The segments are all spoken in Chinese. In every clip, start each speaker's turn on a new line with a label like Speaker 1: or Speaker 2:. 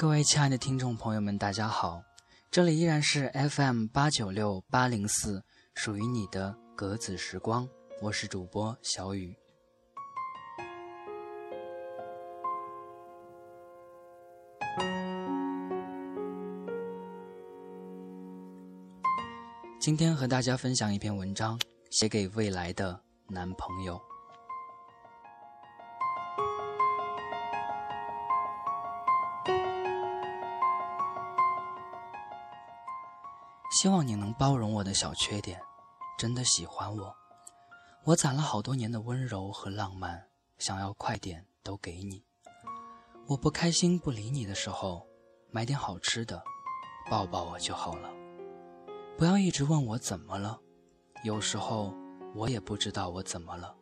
Speaker 1: 各位亲爱的听众朋友们，大家好，这里依然是 FM 八九六八零四，属于你的格子时光，我是主播小雨。今天和大家分享一篇文章，写给未来的男朋友。希望你能包容我的小缺点，真的喜欢我。我攒了好多年的温柔和浪漫，想要快点都给你。我不开心不理你的时候，买点好吃的，抱抱我就好了。不要一直问我怎么了，有时候我也不知道我怎么了。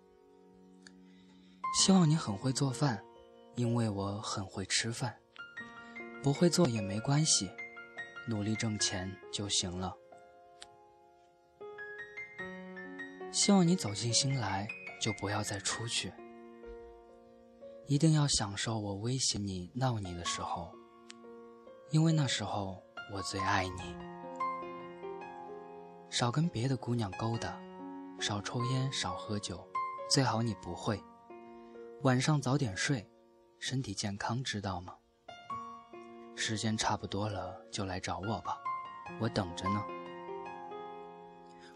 Speaker 1: 希望你很会做饭，因为我很会吃饭。不会做也没关系，努力挣钱就行了。希望你走进心来就不要再出去，一定要享受我威胁你、闹你的时候，因为那时候我最爱你。少跟别的姑娘勾搭，少抽烟，少喝酒，最好你不会。晚上早点睡，身体健康，知道吗？时间差不多了，就来找我吧，我等着呢。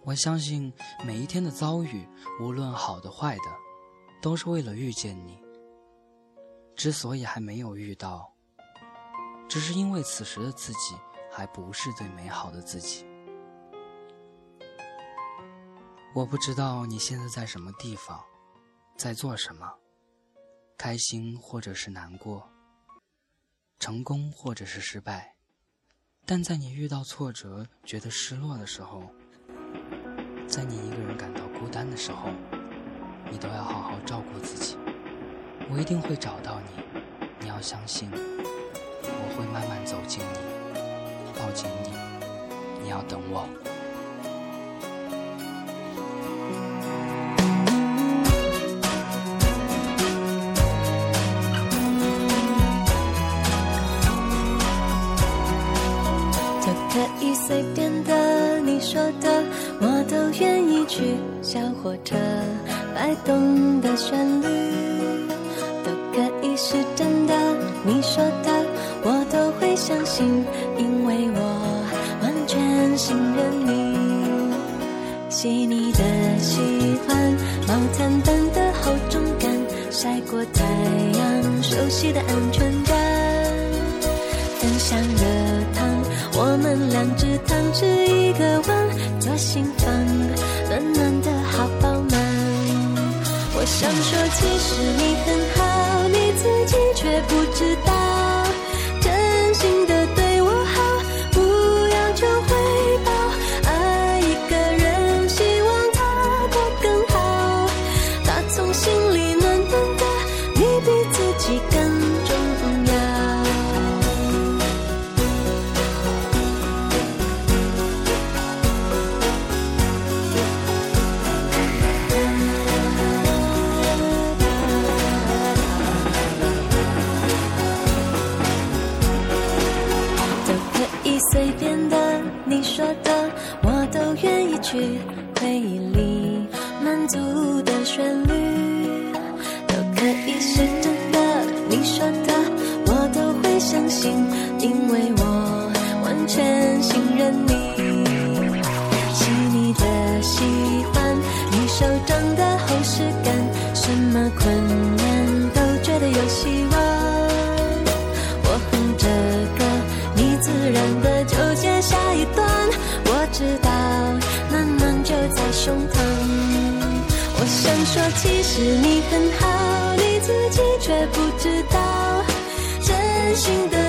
Speaker 1: 我相信每一天的遭遇，无论好的坏的，都是为了遇见你。之所以还没有遇到，只是因为此时的自己还不是最美好的自己。我不知道你现在在什么地方，在做什么，开心或者是难过，成功或者是失败，但在你遇到挫折、觉得失落的时候，在你一个人感到孤单的时候，你都要好好照顾自己。我一定会找到你，你要相信，我会慢慢走近你，抱紧你，你要等我。
Speaker 2: 可以随便的，你说的，我都愿意去。小火车摆动的旋律，都可以是真的。你说的，我都会相信，因为我完全信任你。细腻的喜欢，毛毯般的厚重感，晒过太阳，熟悉的安全感，分享热汤。我们两只汤匙一个碗，左心房暖暖的好饱满。我想说，其实你很好，你自己却不去回忆里满足的旋律，都可以是真的。你说的我都会相信，因为我完全信任你。细腻的喜欢，你手掌的厚实感，什么困我想说，其实你很好，你自己却不知道，真心的。